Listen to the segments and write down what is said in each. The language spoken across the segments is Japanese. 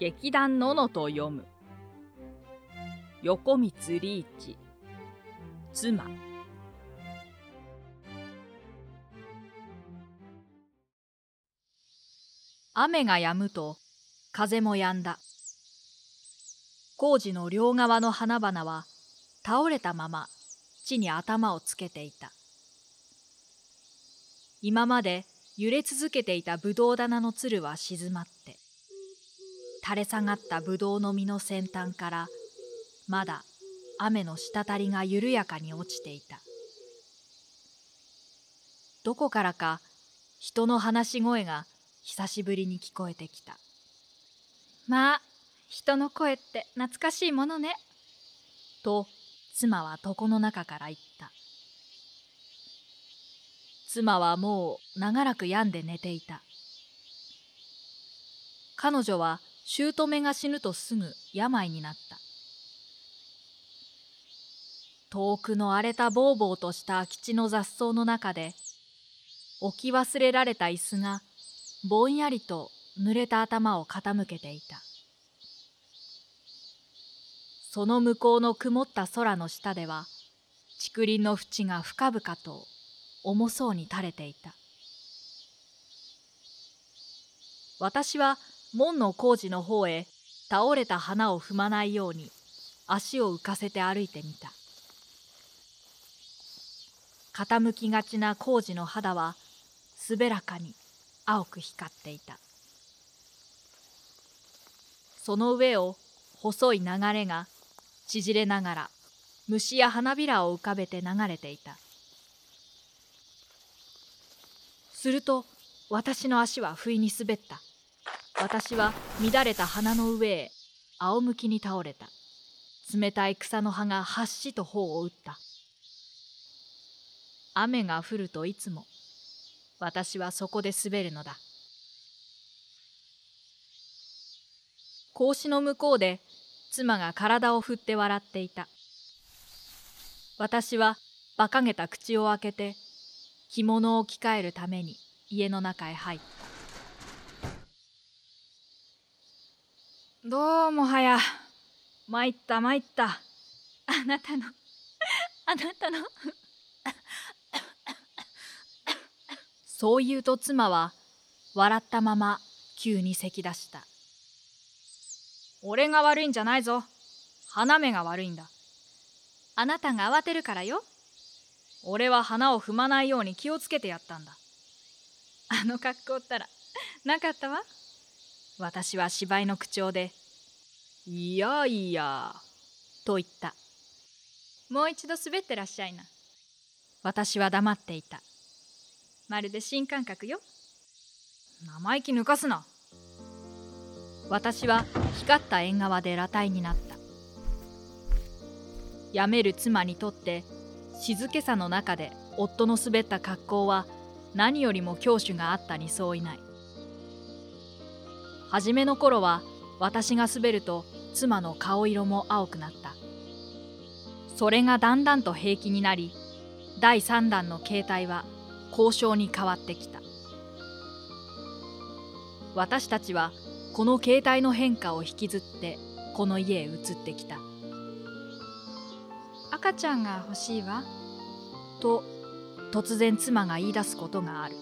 劇団ののと読む。横光リーチ。妻。雨が止むと風も止んだ。工事の両側の花々は倒れたまま地に頭をつけていた。今まで揺れ続けていたぶどう棚のつるは静まって垂れ下がったぶどうの実の先端からまだ雨の滴りが緩やかに落ちていた。どこからか人の話し声が久しぶりに聞こえてきた。まあ人の声って懐かしいものね。と妻は床の中から言った。妻はもう長らく病んで寝ていた。彼女は姑が死ぬとすぐ病になった。遠くの荒れたぼうぼうとした空き地の雑草の中で置き忘れられた椅子がぼんやりと濡れた頭を傾けていた。その向こうの曇った空の下では竹林の縁が深々と重そうに垂れていた。私は門の工事の方へ倒れた花を踏まないように足を浮かせて歩いてみた。傾きがちな工事の肌は滑らかに青く光っていた。その上を細い流れが縮れながら虫や花びらを浮かべて流れていた。すると私の足は不意に滑った。私は乱れた花の上へ仰向きに倒れた。冷たい草の葉がはっしと頬を打った。雨が降るといつも私はそこで滑るのだ。格子の向こうで妻が体を振って笑っていた。私は馬鹿げた口を開けて着物を着替えるために家の中へ入った。どうもはや。参った参った。あなたのあなたの。そう言うと妻は笑ったまま急に咳出した。俺が悪いんじゃないぞ。花芽が悪いんだ。あなたが慌てるからよ。俺は花を踏まないように気をつけてやったんだ。あの格好ったらなかったわ。私は芝居の口調で「いやいや」と言った。もう一度滑ってらっしゃいな。私は黙っていた。まるで新感覚よ。生意気抜かすな。私は光った縁側で裸体になった。やめる妻にとって静けさの中で夫の滑った格好は何よりも教主があったに相違ない。初めの頃は私が滑ると妻の顔色も青くなった。それがだんだんと平気になり第三弾の形態は交渉に変わってきた。私たちはこの形態の変化を引きずってこの家へ移ってきた。赤ちゃんが欲しいわ。と突然妻が言い出すことがある。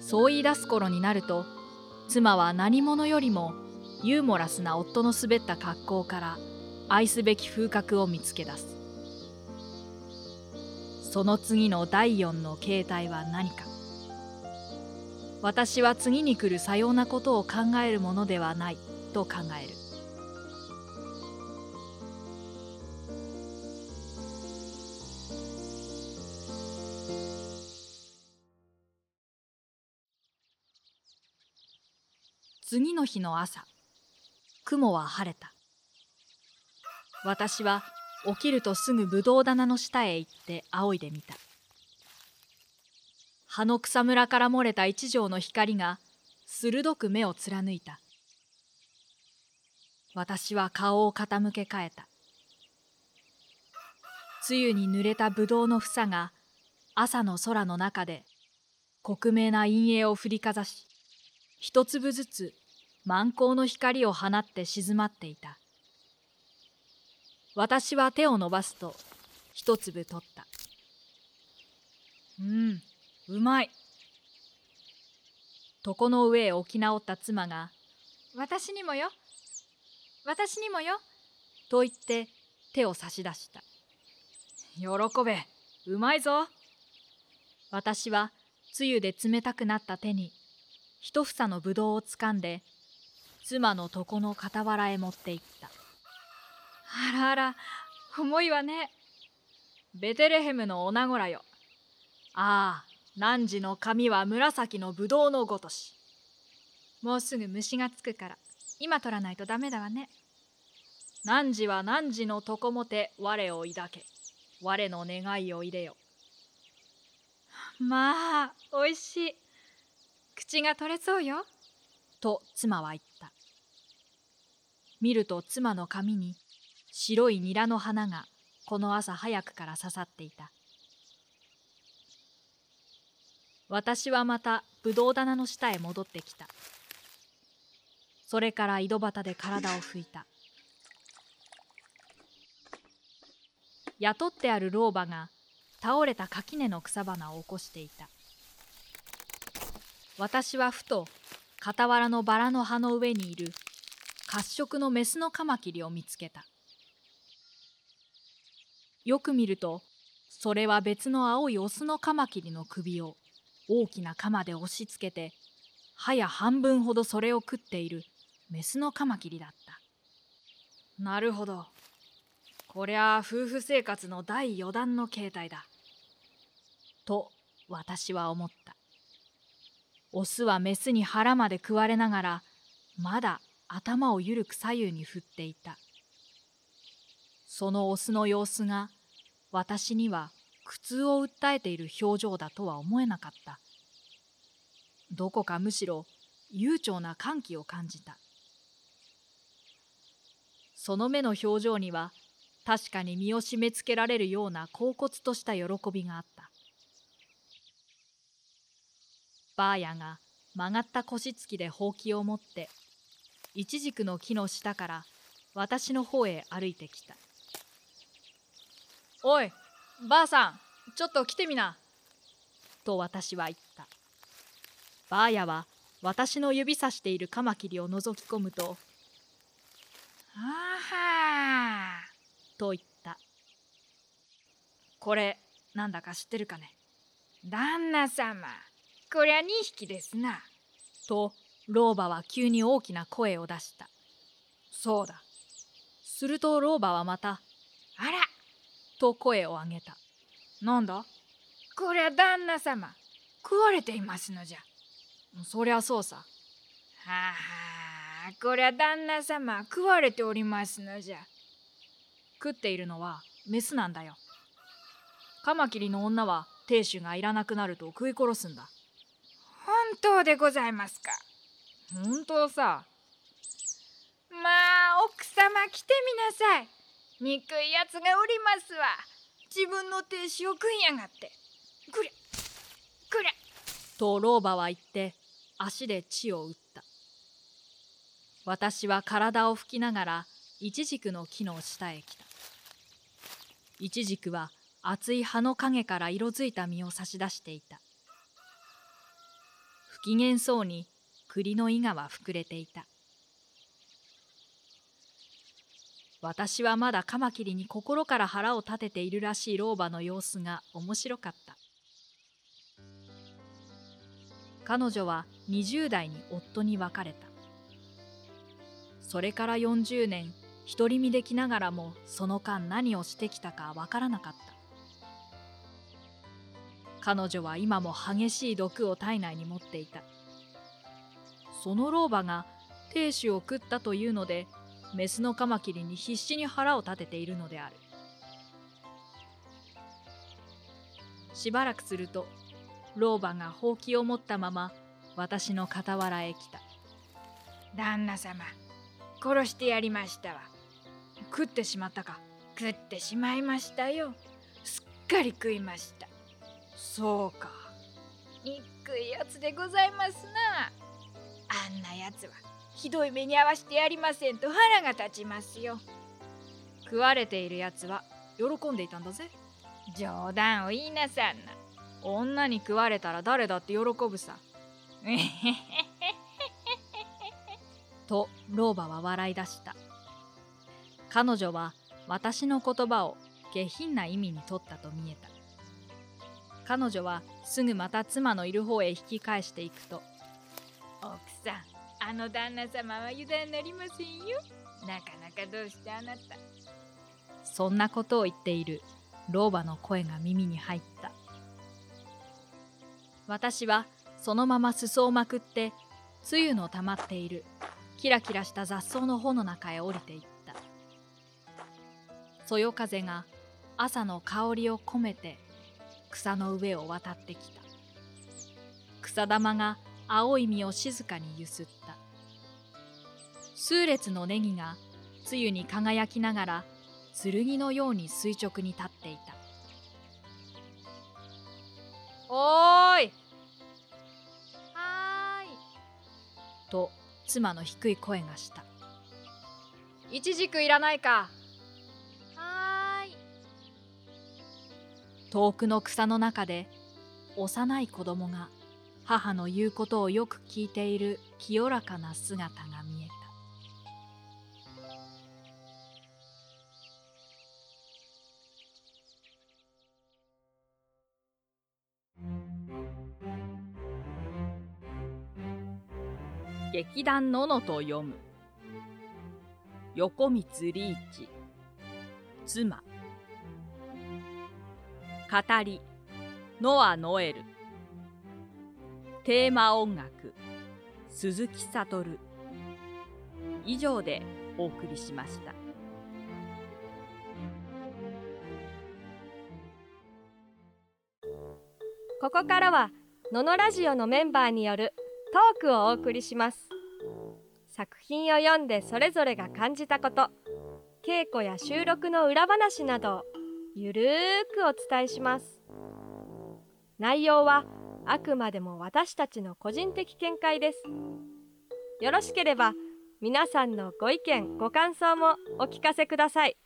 そう言い出す頃になると妻は何者よりもユーモラスな夫の滑った格好から愛すべき風格を見つけ出す。その次の第四の形態は何か。私は次に来るさようなことを考えるものではないと考える。次の日の朝。雲は晴れた。私は起きるとすぐぶどう棚の下へ行って仰いでみた。葉の草むらから漏れた一条の光が鋭く目を貫いた。私は顔を傾け替えた。露に濡れたぶどうの房が朝の空の中で克明な陰影を振りかざし一粒ずつ満光の光を放って静まっていた。私は手を伸ばすと一粒取った。うんうまい。床の上へ置き直った妻が「私にもよ。私にもよ」と言って手を差し出した。喜べうまいぞ。私はつゆで冷たくなった手に一房のぶどうをつかんで妻の床の傍らへ持って行った。あらあら重いわねベテレヘムの女子らよ。ああ汝の髪は紫のぶどうのごとし。もうすぐ虫がつくから今取らないとダメだわね。汝は汝の床もて我を抱け。我の願いを入れよ。まあおいしい。口が取れそうよ。と妻は言った。見ると妻の髪に白いニラの花がこの朝早くから刺さっていた。私はまたぶどう棚の下へ戻ってきた。それから井戸端で体を拭いた。雇ってある老婆が倒れた垣根の草花を起こしていた。私はふと傍らのバラの葉の上にいる。褐色のメスのカマキリを見つけた。よく見るとそれは別の青いオスのカマキリの首を大きな鎌で押しつけて歯や半分ほどそれを食っているメスのカマキリだった。なるほど。こりゃあ夫婦生活の第4弾の形態だ。と私は思った。オスはメスに腹まで食われながらまだ頭をゆるく左右に振っていた。そのオスの様子が私には苦痛を訴えている表情だとは思えなかった。どこかむしろ悠長な歓喜を感じた。その目の表情には確かに身を締め付けられるような恍惚とした喜びがあった。バーヤが曲がった腰つきでほうきを持ってイチジクの木の下から私の方へ歩いてきた「おいばあさんちょっと来てみな」と私は言った。ばあやは私の指さしているカマキリを覗き込むと「あはと言った。これなんだか知ってるかね。旦那様こりゃ2匹ですな。と老婆は急に大きな声を出した。そうだ。すると老婆はまた、あらと声を上げた。なんだ？こりゃ旦那様、食われていますのじゃ。そりゃそうさ。はあ、こりゃ旦那様、食われておりますのじゃ。食っているのはメスなんだよ。カマキリの女は亭主がいらなくなると食い殺すんだ。本当でございますか？本当さ。まあ奥様来てみなさい。憎いやつがおりますわ。自分の亭主を食いやがって。くれくれと老婆は言って足で血を打った。私は体を拭きながらイチジクの木の下へ来た。イチジクは厚い葉の陰から色づいた実を差し出していた。不機嫌そうに栗の伊賀は膨れていた。私はまだカマキリに心から腹を立てているらしい老婆の様子が面白かった。彼女は20代に夫に別れた。それから40年独り身できながらもその間何をしてきたかわからなかった。彼女は今も激しい毒を体内に持っていた。その老婆が亭主を食ったというのでメスのカマキリに必死に腹を立てているのである。しばらくすると老婆がほうきを持ったまま私の傍らへ来た。旦那様殺してやりましたわ。食ってしまったか。食ってしまいましたよ。すっかり食いましたそうか。憎いやつでございますな。あんなやつはひどい目に遭わしてやりませんと腹が立ちますよ。食われているやつは喜んでいたんだぜ。冗談を言いなさんな。女に食われたら誰だって喜ぶさ。と老婆は笑い出した。彼女は私の言葉を下品な意味に取ったと見えた彼女はすぐまた妻のいる方へ引き返していくと。奥さんあの旦那様は油断なりませんよ。なかなかどうしてあなた。そんなことを言っている老婆の声が耳に入った。私はそのまま裾をまくって露の溜まっているキラキラした雑草の穂の中へ降りていった。そよ風が朝の香りを込めて草の上を渡ってきた。草玉が青い実を静かにゆすった。数列のネギが露に輝きながら剣のように垂直に立っていた「おーい!」はーい。と妻の低い声がした「いちじくいらないか?」遠くの草の中で幼い子供が母の言うことをよく聞いている清らかな姿が見えた。劇団ののと読む。横光リーチ。妻。語り。ノア・ノエル。テーマ音楽。鈴木悟。以上でお送りしました。ここからはののラジオのメンバーによるトークをお送りします。作品を読んでそれぞれが感じたこと稽古や収録の裏話などをゆるーくお伝えします。内容はあくまでも私たちの個人的見解です。よろしければ皆さんのご意見ご感想もお聞かせください。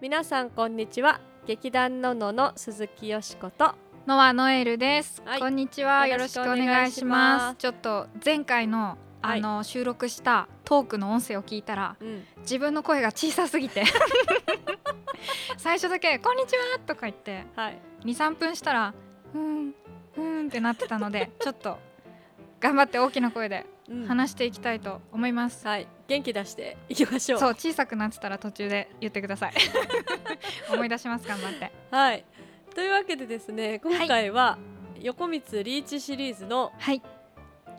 皆さんこんにちは。劇団ののの鈴木よしこと。ノアノエルです、はい。こんにちは。よよろしくおお願いしまます。すちょっと前回のあの、収録したトークの音声を聞いたらうん。自分の声が小さすぎて。最初だけ「こんにちは」とか言ってはい。23分したら「ふーんふーん」ってなってたのでちょっと頑張って大きな声でうん。話していきたいと思います、はい。元気出していきましょう。そう小さくなってたら途中で言ってください。思い出します。頑張って。はいというわけでですね今回は横光リーチシリーズのはい。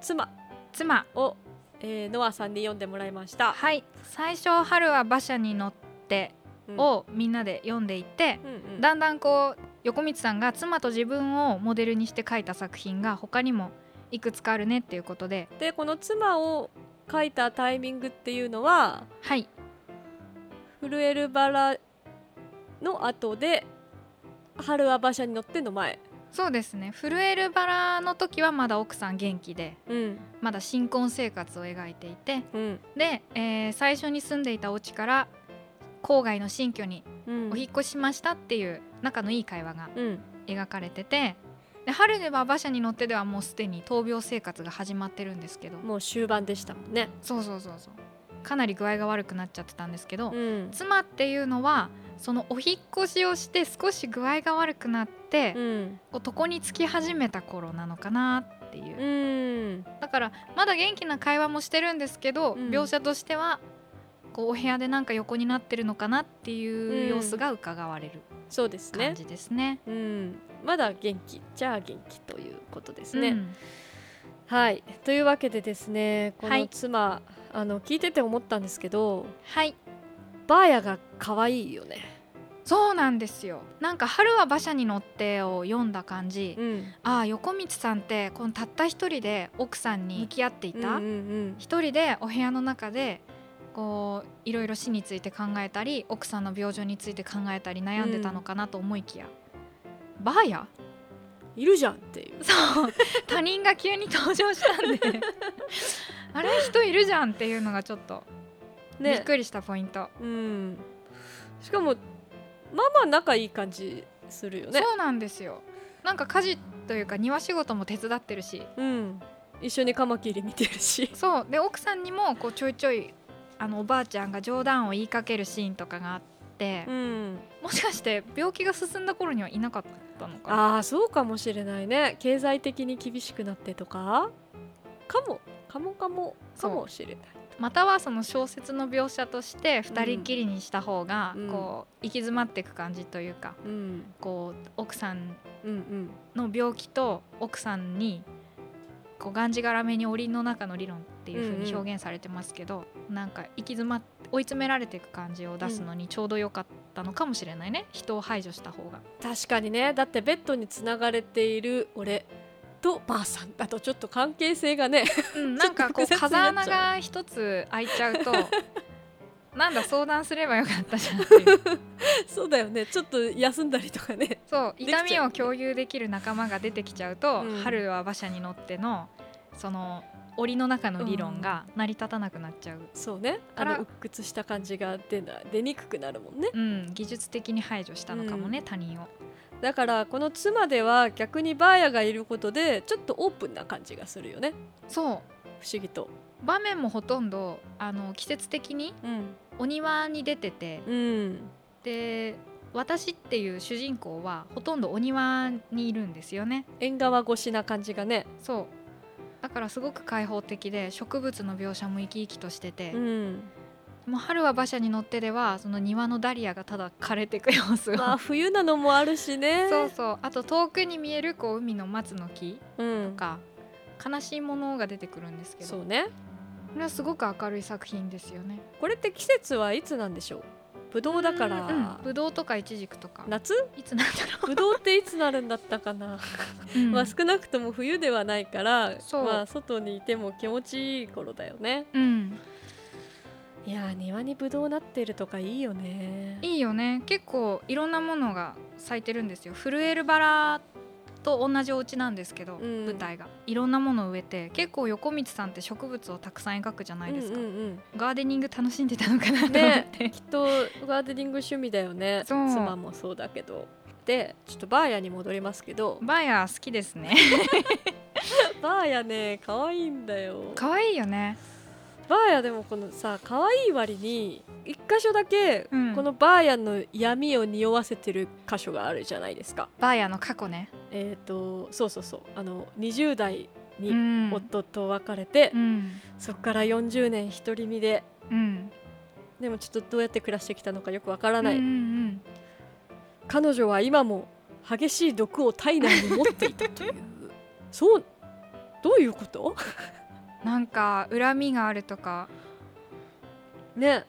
妻。妻。を、えー、ノアさんに読んでもらいました、はい。最初「春は馬車に乗って」うん。をみんなで読んでいて、うんうん。だんだんこう横光さんが妻と自分をモデルにして書いた作品が他にもいくつかあるねっていうことで。でこの妻を書いたタイミングっていうのははい。震えるバラの後で春は馬車に乗っての前そうですね。震えるバラの時はまだ奥さん元気でうん。まだ新婚生活を描いていてうん。で、えー最初に住んでいたお家から郊外の新居にうん。お引っ越ししましたっていう仲のいい会話がうん。描かれててで春では馬車に乗ってではもうすでに闘病生活が始まってるんですけど。もう終盤でしたもんね。そうそうそうそう。かなり具合が悪くなっちゃってたんですけど、うん。妻っていうのはそのお引っ越しをして少し具合が悪くなって、うん。こう床につき始めた頃なのかなっていう、うん。だからまだ元気な会話もしてるんですけど、うん。描写としてはこうお部屋でなんか横になってるのかなっていう様子が伺われるそうですね。感じですね。うん。まだ元気じゃあ元気ということですね、うん。はい。というわけでですねこのはい。妻、あの聞いてて思ったんですけどはいバーヤが可愛いよね。そうなんですよ。なんか「春は馬車に乗って」を読んだ感じ、うん。ああ横光さんってこのたった一人で奥さんに向き合っていた、うんうん。一人でお部屋の中でこういろいろ死について考えたり奥さんの病状について考えたり悩んでたのかなと思いきや、バーヤ？いるじゃんっていう。そう。他人が急に登場したんで。あれ？人いるじゃんっていうのがちょっとびっくりしたポイント、うん。しかもまあまあ仲いい感じするよね。そうなんですよ。なんか家事というか庭仕事も手伝ってるし。うん。一緒にカマキリ見てるし。そう。で奥さんにもこうちょいちょいあのおばあちゃんが冗談を言いかけるシーンとかがあって、うん。もしかして病気が進んだ頃にはいなかったのかな？ああそうかもしれないね。経済的に厳しくなってとか？かも。かもかも。かもしれないまたはその小説の描写として2人きりにした方がうん。こう行き詰まっていく感じというかうん。こう奥さんうんうんの病気と奥さんにこうがんじがらめに檻の中の理論っていう風に表現されてますけど、なんか行き詰まっ追い詰められていく感じを出すのにちょうど良かったのかもしれないね。人を排除した方が。確かにね。だってベッドにつながれている俺とばあさんだとちょっと関係性がねうん、なんかこう風穴が一つ開いちゃうとなんだ相談すればよかったじゃん そうだよね。ちょっと休んだりとかね。そう痛みを共有できる仲間が出てきちゃうと、うん。春は馬車に乗ってのその檻の中の理論が成り立たなくなっちゃう、そうね。あの鬱屈した感じが出な出にくくなるもんね。うん、技術的に排除したのかもね、他人を。だからこの妻では逆にバーヤがいることでちょっとオープンな感じがするよね。そう。不思議と。場面もほとんどあの季節的にうんお庭に出ててうん。で私っていう主人公はほとんどお庭にいるんですよね。縁側越しな感じがね。そう。だからすごく開放的で植物の描写も生き生きとしてて、うんもう春は馬車に乗ってではその庭のダリアがただ枯れていく様子を、まあ冬なのもあるしね。そうそう。あと遠くに見えるこう海の松の木うん。とか悲しいものが出てくるんですけど。そうね。これはすごく明るい作品ですよね。これって季節はいつなんでしょう？ぶどうだから、うん、ぶどうとかいちじくとか。夏？いつなんだろぶどうっていつなるんだったかな、う、うん。まあ少なくとも冬ではないからまあ外にいても気持ちいい頃だよね。うん、いやー庭にぶどうなってるとかいいよね。いいよね。結構いろんなものが咲いてるんですよ。震えるバラと同じお家なんですけど、うん。舞台が。いろんなものを植えて結構横道さんって植物をたくさん描くじゃないですか、うんうんガーデニング楽しんでたのかなと思っねて、きっとガーデニング趣味だよね。そう。妻もそうだけど。でちょっとバーヤに戻りますけど。バーヤー好きですね。バーヤね可愛いんだよ。可愛いよねバーヤでもこのさ可愛い割に一箇所だけうん。このバーヤの闇を匂わせてる箇所があるじゃないですか、バーヤーの過去ね。えっ、とそうそうそう。あの20代うにん。夫と別れて、うん。そっから40年独り身でうん。でもちょっとどうやって暮らしてきたのかよくわからない、彼女は今も激しい毒を体内に持っていたという。そうどういうこと？うんなんか恨みがあるとか。ね。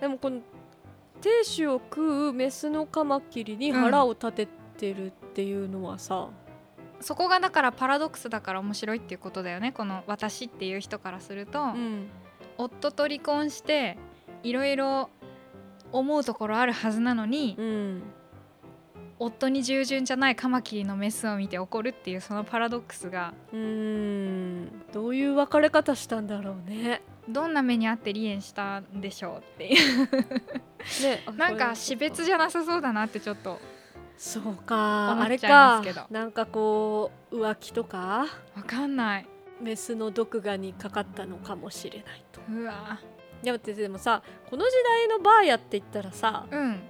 でもこの亭主を食うメスのカマキリに腹を立ててるっていうのはさ、そこがだからパラドックスだから面白いっていうことだよね。この私っていう人からすると、うん。夫と離婚していろいろ思うところあるはずなのに、うん夫に従順じゃないカマキリのメスを見て怒るっていうそのパラドックスがうーん。どういう別れ方したんだろうね。どんな目にあって離縁したんでしょうっていう。ね なんか死別じゃなさそうだなってちょっとそうか。あれか。なんかこう浮気とか。わかんない。メスの毒牙にかかったのかもしれないと。うわ。いやだってでもさこの時代のバーヤって言ったらさ、うん。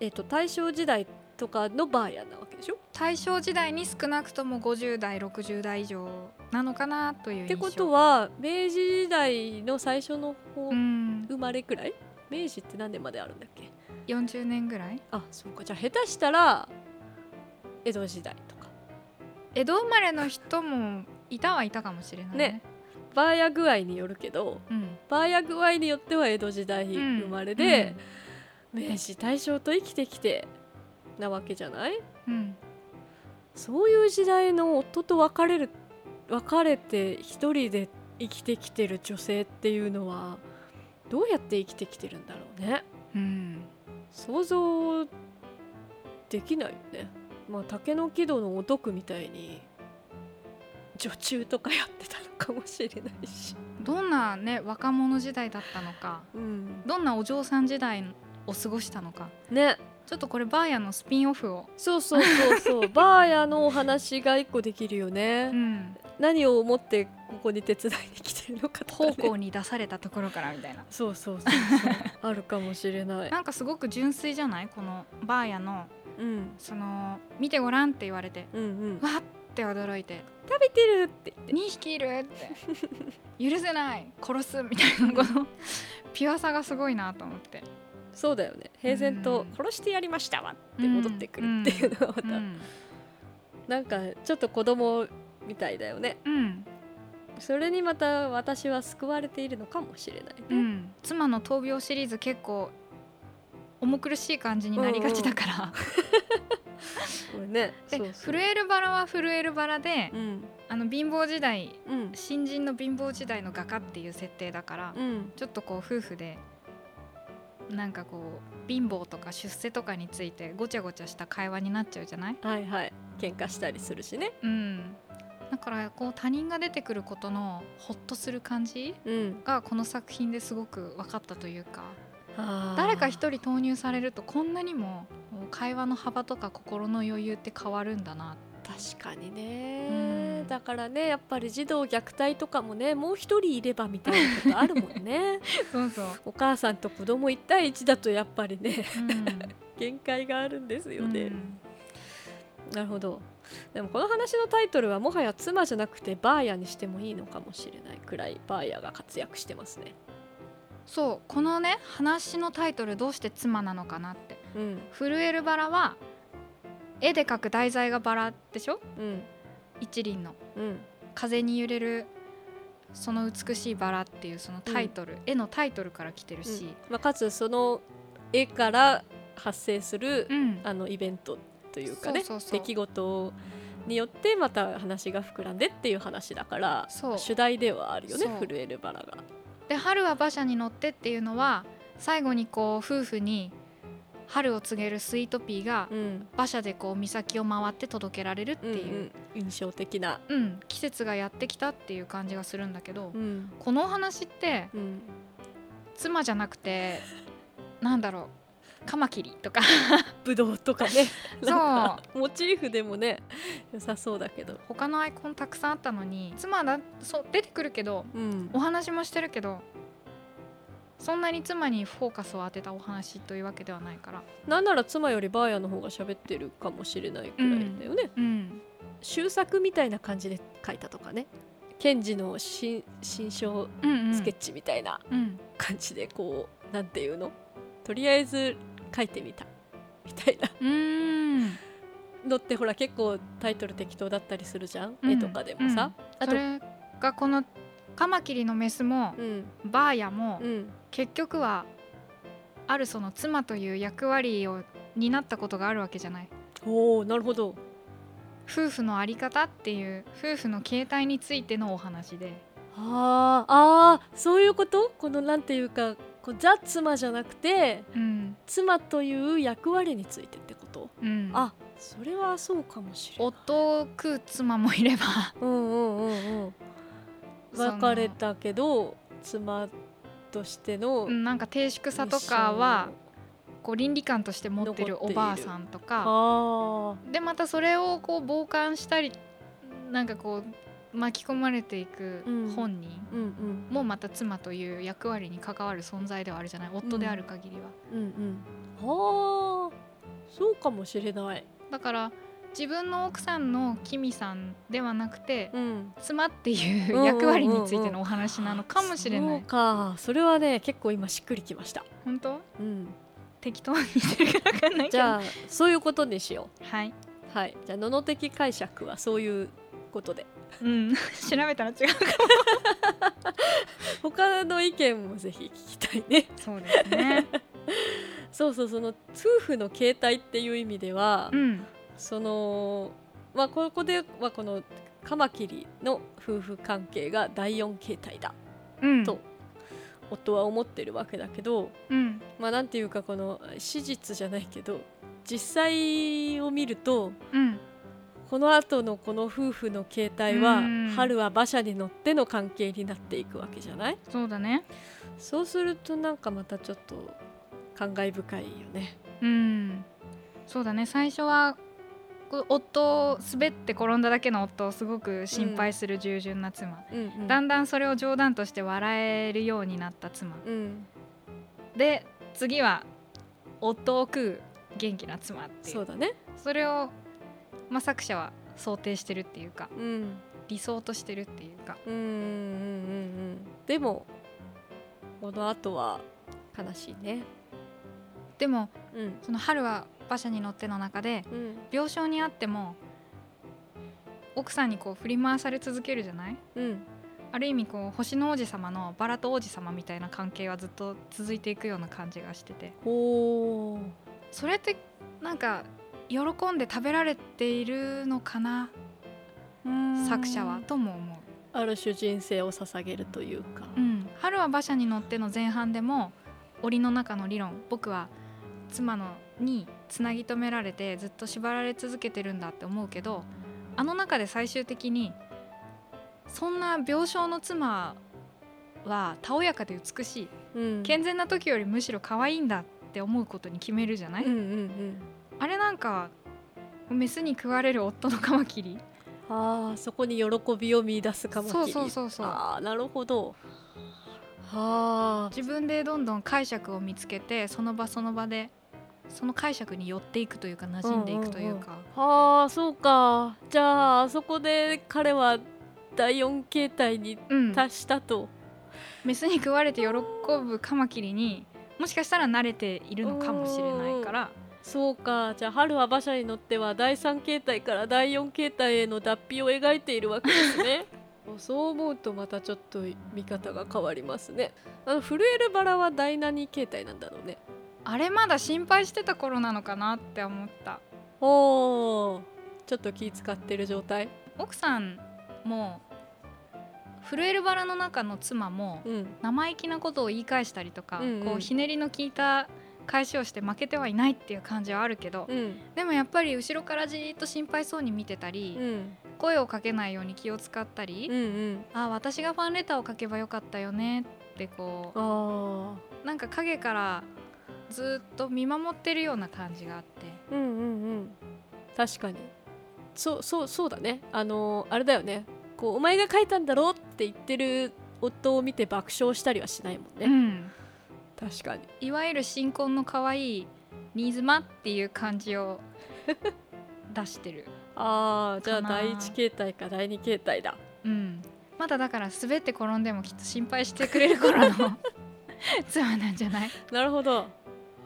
えっと大正時代とかのバーヤなわけでしょ？大正時代に少なくとも50代60代以上なのかなというってことは明治時代の最初の方、うん。生まれくらい？明治って何年まであるんだっけ？40年ぐらい。あそうか。じゃあ下手したら江戸時代とか。江戸生まれの人もいたはいたかもしれないね。ね。バーヤ具合によるけどうん。バーヤ具合によっては江戸時代うん。生まれで、明治大正と生きてきてなわけじゃない？うん。うんそういう時代の夫と別れる別れて一人で生きてきてる女性っていうのはどうやって生きてきてるんだろうね？うん。想像できないよね。まあ竹の木戸のお徳みたいに女中とかやってたのかもしれないし。どんなね若者時代だったのか。うん。どんなお嬢さん時代を過ごしたのか。ねちょっとこれバーヤのスピンオフを、そうそうそうそう。バーヤのお話が一個できるよね、うん、何を思ってここに手伝いに来てるのかとか、ね、方向に出されたところからみたいな。そうそうそうそう。あるかもしれない。なんかすごく純粋じゃない？このバーヤのうん。その見てごらんって言われて。うんうん。わって驚いて。食べてるって。言って2匹いるって。許せない。殺すみたいなこのピュアさがすごいなと思って、そうだよね。平然とうん。殺してやりましたわって戻ってくるっていうのはまた、うん。なんかちょっと子供みたいだよね。うん。それにまた私は救われているのかもしれないね、うん、妻の闘病シリーズ結構重苦しい感じになりがちだから、これね。でそうそう。震えるバラは震えるバラで、うん。あの貧乏時代うん。新人の貧乏時代の画家っていう設定だから、うん。ちょっとこう夫婦でなんかこう貧乏とか出世とかについてごちゃごちゃした会話になっちゃうじゃない？はいはい。喧嘩したりするしね。うん。だからこう他人が出てくることのホッとする感じうん。がこの作品ですごく分かったというかあー。誰か一人投入されるとこんなにも会話の幅とか心の余裕って変わるんだな確かにね、うんだからねやっぱり児童虐待とかもねもう一人いればみたいなことあるもんね。そうそう、お母さんと子供1対1だとやっぱりねうん。限界があるんですよね、うん。なるほど。でもこの話のタイトルはもはや妻じゃなくてバーヤにしてもいいのかもしれないくらいバーヤが活躍してますね。そう。このね話のタイトルどうして妻なのかなって。うん「震えるバラ」は絵で描く題材がバラでしょ？うん一輪の。うん。風に揺れるその美しいバラっていうそのタイトル、絵のタイトルから来てるし、まあ、かつその絵から発生する、うん。あのイベントというかね出来事によってまた話が膨らんでっていう話だから主題ではあるよね震えるバラが。で春は馬車に乗ってっていうのは最後にこう夫婦に春を告げるスイートピーがうん。馬車でこう岬を回って届けられるってうんういう、ん。印象的な、うん。季節がやってきたっていう感じがするんだけど、うん。このお話ってうん、妻じゃなくて なんだろうカマキリとか。ぶどうとかね。そう。モチーフでもね良さそうだけど、他のアイコンたくさんあったのに妻だそう出てくるけどうん。お話もしてるけどそんなに妻にフォーカスを当てたお話というわけではないから。なんなら妻よりバーヤの方が喋ってるかもしれないくらいだよね、うん終作みたいな感じで書いたとかね。賢治の新新章うんうん。スケッチみたいなうん。感じでこう、なんていうの？とりあえず書いてみた。みたいな。うーん。のってほら結構タイトル適当だったりするじゃん、うん。絵とかでもさ、あとそれがこのカマキリのメスもうん。バーヤもうん結局はあるその妻という役割を担ったことがあるわけじゃない。おおなるほど。夫婦のあり方っていう夫婦の形態についてのお話で。あーあーそういうこと？このなんていうかこうザ妻じゃなくてうん。妻という役割についてってこと？うん。あそれはそうかもしれない。夫を食う妻もいれば。うんうんうんうん。別れたけど妻としてのうんなんか低粛さとかはこう倫理観として持ってるおばあさんとか。あでまたそれをこう傍観したりなんかこう巻き込まれていくうん。本人ーうんうん。もまた妻という役割に関わる存在ではあるじゃない？夫である限りは、うんうん。あー。そうかもしれない。だから自分の奥さんのキミさんではなくてうん。妻っていう役割についてのお話なのかもしれない、そうか。それはね結構今しっくりきました。本当？うん。適当にしてるか分かんないけど。じゃあそういうことにしよはい、うはい。じゃあのの的解釈はそういうことで。うん、調べたら違うか 他の意見もぜひ聞きたいね。そうですね。そうそうその夫婦の形態っていう意味では、うんそのまあここではこのカマキリの夫婦関係が第四形態だうん。と夫は思ってるわけだけどうん。まあなんていうかこの史実じゃないけど実際を見るとうん。この後のこの夫婦の形態はうん。春は馬車に乗っての関係になっていくわけじゃない？そうだね。そうするとなんかまたちょっと感慨深いよね。うん。そうだね。最初は夫を滑って転んだだけの夫をすごく心配する従順な妻、うんうん。だんだんそれを冗談として笑えるようになった妻。うん。で次は夫を食う元気な妻っていう。そうだね。それを、まあ、作者は想定してるっていうかうん。理想としてるっていうか。うんうんうんうんうん。でもこの後は悲しいねでもうん。その春は馬車に乗っての中でうん。病床にあっても奥さんにこう振り回され続けるじゃない？うん。ある意味こう星の王子様のバラと王子様みたいな関係はずっと続いていくような感じがしてて。それってなんか喜んで食べられているのかな？作者はとも思う。ある種人生を捧げるというか、うん、春は馬車に乗っての前半でも檻の中の理論僕は妻のにつなぎ止められてずっと縛られ続けてるんだって思うけどあの中で最終的にそんな病床の妻はたおやかで美しい。うん。健全な時よりむしろ可愛いんだって思うことに決めるじゃない、うんうんうん。あれなんかメスに食われる夫のカマキリ？ああそこに喜びを見出すかもそうそうそうそう。ああなるほど。はあ自分でどんどん解釈を見つけてその場その場でその解釈に寄っていくというか馴染んでいくというか、はあそうか。じゃああそこで彼は第四形態にうん、達したと、メスに食われて喜ぶカマキリにもしかしたら慣れているのかもしれないから。そうか。じゃあ春は馬車に乗っては第三形態から第四形態への脱皮を描いているわけですね。そう思うとまたちょっと見方が変わりますね。あの震えるバラは第何形態なんだろうねあれまだ心配してた頃なのかなって思った。おーちょっと気使ってる状態。奥さんも震えるバラの中の妻もうん。生意気なことを言い返したりとか、うんうん。こうひねりの効いた返しをして負けてはいないっていう感じはあるけど、うん。でもやっぱり後ろからじーっと心配そうに見てたり、うん。声をかけないように気を使ったり、うんうん。あ私がファンレターを書けばよかったよねってこあうなんか影からずっと見守ってるような感じがあって。ーうんうんうん。確かに。そうそうそうだね。あのーあれだよね。こうお前が書いたんだろって言ってる夫を見て爆笑したりはしないもんね、うん、確かに。いわゆる新婚の可愛い新妻っていう感じを 出してる、ああじゃあ第一形態か第二形態だ。うん、まだだから滑って転んでもきっと心配してくれる頃の 妻なんじゃない？なるほど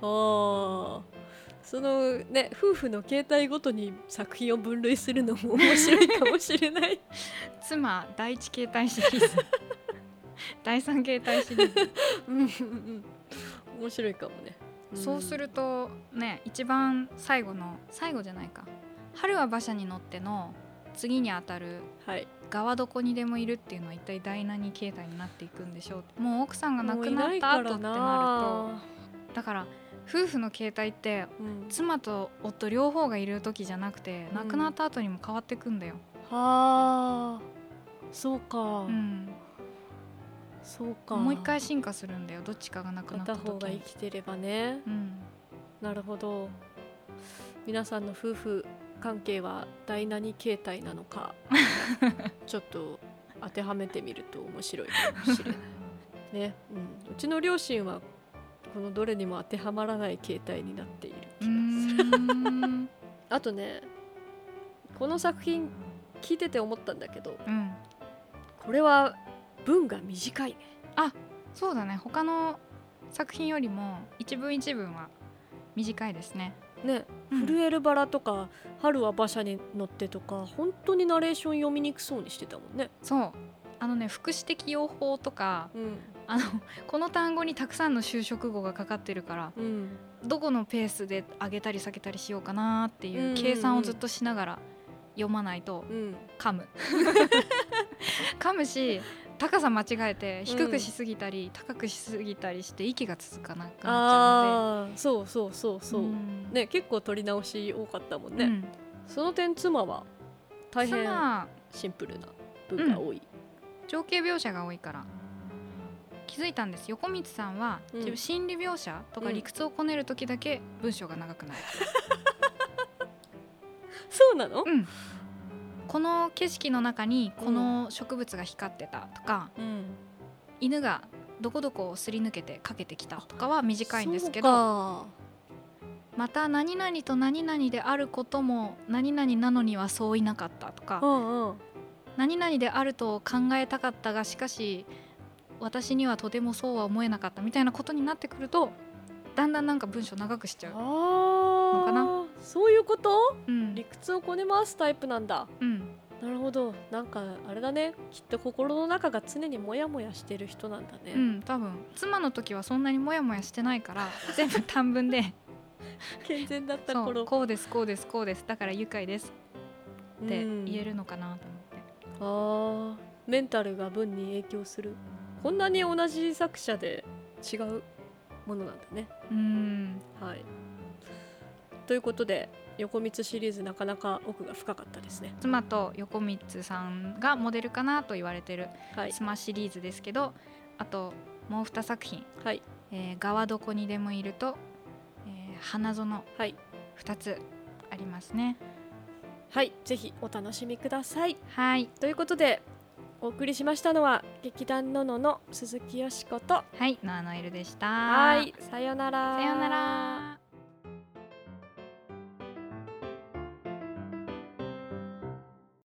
あー。そのね夫婦の形態ごとに作品を分類するのも面白いかもしれない。妻第一形態シリーズ。第三形態シリーズ。うん面白いかもね。そうするとね一番最後の最後じゃないか。春は馬車に乗っての次にあたるはい。側はどこにでもいるっていうのは一体第何形態になっていくんでしょう。もう奥さんが亡くなった後ってなるとだから夫婦の形態ってうん。妻と夫両方がいる時じゃなくてうん。亡くなった後にも変わってくんだよ、はあ。そうか、うん。そうか。もう一回進化するんだよ。どっちかが亡くなった片方が生きてればね。うん。なるほど。皆さんの夫婦関係は第何形態なのか ちょっと当てはめてみると面白いかもしれないね、うん、うちの両親はこのどれにも当てはまらない形態になっているう気がする。あとねこの作品聞いてて思ったんだけどうんこれは文が短いね。そうだね。他の作品よりも一文一文は短いですね、ねうん。震えるバラとか春は馬車に乗ってとか本当にナレーション読みにくそうにしてたもんね。そう。あのね副詞的用法とかうんあのこの単語にたくさんの修飾語がかかってるからうん。どこのペースで上げたり下げたりしようかなってうんうんうん。いう計算をずっとしながら読まないとうん。噛む。噛むし高さ間違えて低くしすぎたり、高くしすぎたりして息が続かなくなっちゃうのああそうそうそうでそう、ん。ね結構取り直し多かったもんね、うん。その点妻は大変妻シンプルな文が多い、情景描写が多いから気づいたんです。横光さんは、うん。心理描写とかうん。理屈をこねる時だけ文章が長くなる、そうなの、うん。この景色の中にこの植物が光ってたとか、うん、犬がどこどこをすり抜けてかけてきたとかは短いんですけどまた何々と何々であることも何々なのにはそういなかったとか、うんうん。何々であると考えたかったがしかし私にはとてもそうは思えなかったみたいなことになってくるとだんだんなんか文章長くしちゃう。あのかな？ーそういうこと？うん。理屈をこね回すタイプなんだ。うん、なるほど。なんかあれだね。きっと心の中が常にモヤモヤしてる人なんだね、うん、多分。妻の時はそんなにモヤモヤしてないから 全部短文で。健全だった頃。こうですこうですこうです。だから愉快です。ってうん。言えるのかなと思って。あー。メンタルが文に影響するこんなに同じ作者で違うものなんだね。うん。はい。ということで横光シリーズなかなか奥が深かったですね。妻と横光さんがモデルかなと言われてるはい。妻シリーズですけどあともう2作品。はい「えー、側どこにでもいると」えー花園。はい。2つありますね。はい。ぜひお楽しみください。はい。ということでお送りしましたのは劇団ののの鈴木よしこと。はいノアノエルでした。はいさよなら。さようなら